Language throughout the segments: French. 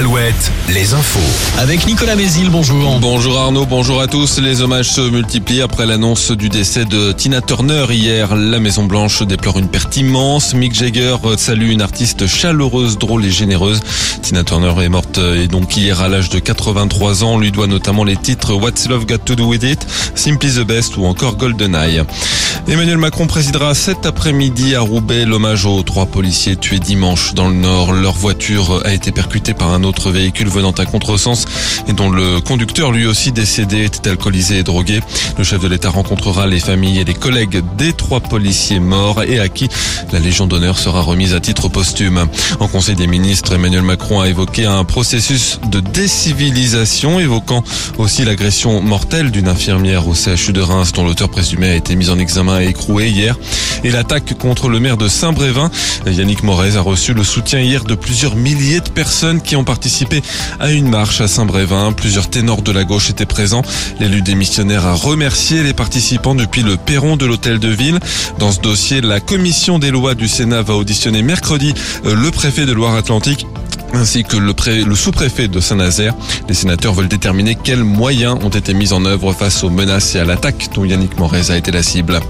Alouette, les infos. Avec Nicolas Mézil, bonjour. Bonjour Arnaud, bonjour à tous. Les hommages se multiplient après l'annonce du décès de Tina Turner hier. La Maison Blanche déplore une perte immense. Mick Jagger salue une artiste chaleureuse, drôle et généreuse. Tina Turner est morte et donc hier à l'âge de 83 ans. On lui doit notamment les titres What's Love Got to Do With It, Simply the Best ou encore GoldenEye. Emmanuel Macron présidera cet après-midi à Roubaix l'hommage aux trois policiers tués dimanche dans le Nord. Leur voiture a été percutée par un autre véhicule venant à contresens et dont le conducteur lui aussi décédé était alcoolisé et drogué. Le chef de l'État rencontrera les familles et les collègues des trois policiers morts et à qui la Légion d'honneur sera remise à titre posthume. En Conseil des ministres, Emmanuel Macron a évoqué un processus de décivilisation, évoquant aussi l'agression mortelle d'une infirmière au CHU de Reims dont l'auteur présumé a été mis en examen et écroué hier et l'attaque contre le maire de Saint-Brévin. Yannick Morez a reçu le soutien hier de plusieurs milliers de personnes qui ont participé à une marche à Saint-Brévin. Plusieurs ténors de la gauche étaient présents. L'élu démissionnaire a remercié les participants depuis le perron de l'hôtel de ville. Dans ce dossier, la commission des lois du Sénat va auditionner mercredi euh, le préfet de Loire-Atlantique ainsi que le, le sous-préfet de Saint-Nazaire. Les sénateurs veulent déterminer quels moyens ont été mis en œuvre face aux menaces et à l'attaque dont Yannick Morez a été la cible.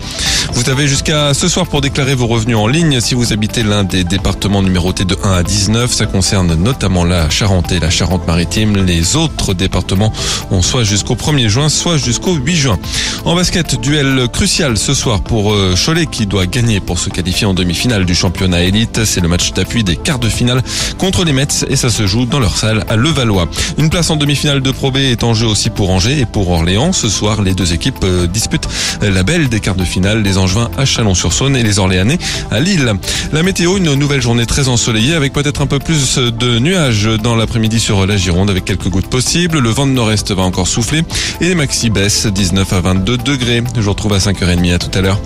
Vous avez jusqu'à ce soir pour déclarer vos revenus en ligne si vous habitez l'un des départements numérotés de 1 à 19. Ça concerne notamment la Charente et la Charente-Maritime. Les autres départements ont soit jusqu'au 1er juin, soit jusqu'au 8 juin. En basket, duel crucial ce soir pour euh, Cholet qui doit gagner pour se qualifier en demi-finale du championnat élite. C'est le match d'appui des quarts de finale contre les Mets et ça se joue dans leur salle à Levallois. Une place en demi-finale de Pro B est en jeu aussi pour Angers et pour Orléans. Ce soir, les deux équipes euh, disputent la belle des quarts de finale. Les Angevins à Chalon-sur-Saône et les Orléanais à Lille. La météo, une nouvelle journée très ensoleillée avec peut-être un peu plus de nuages dans l'après-midi sur la Gironde avec quelques gouttes possibles. Le vent de nord-est va encore souffler et les maxi baissent 19 à 22 degrés. Je vous retrouve à 5h30 à tout à l'heure.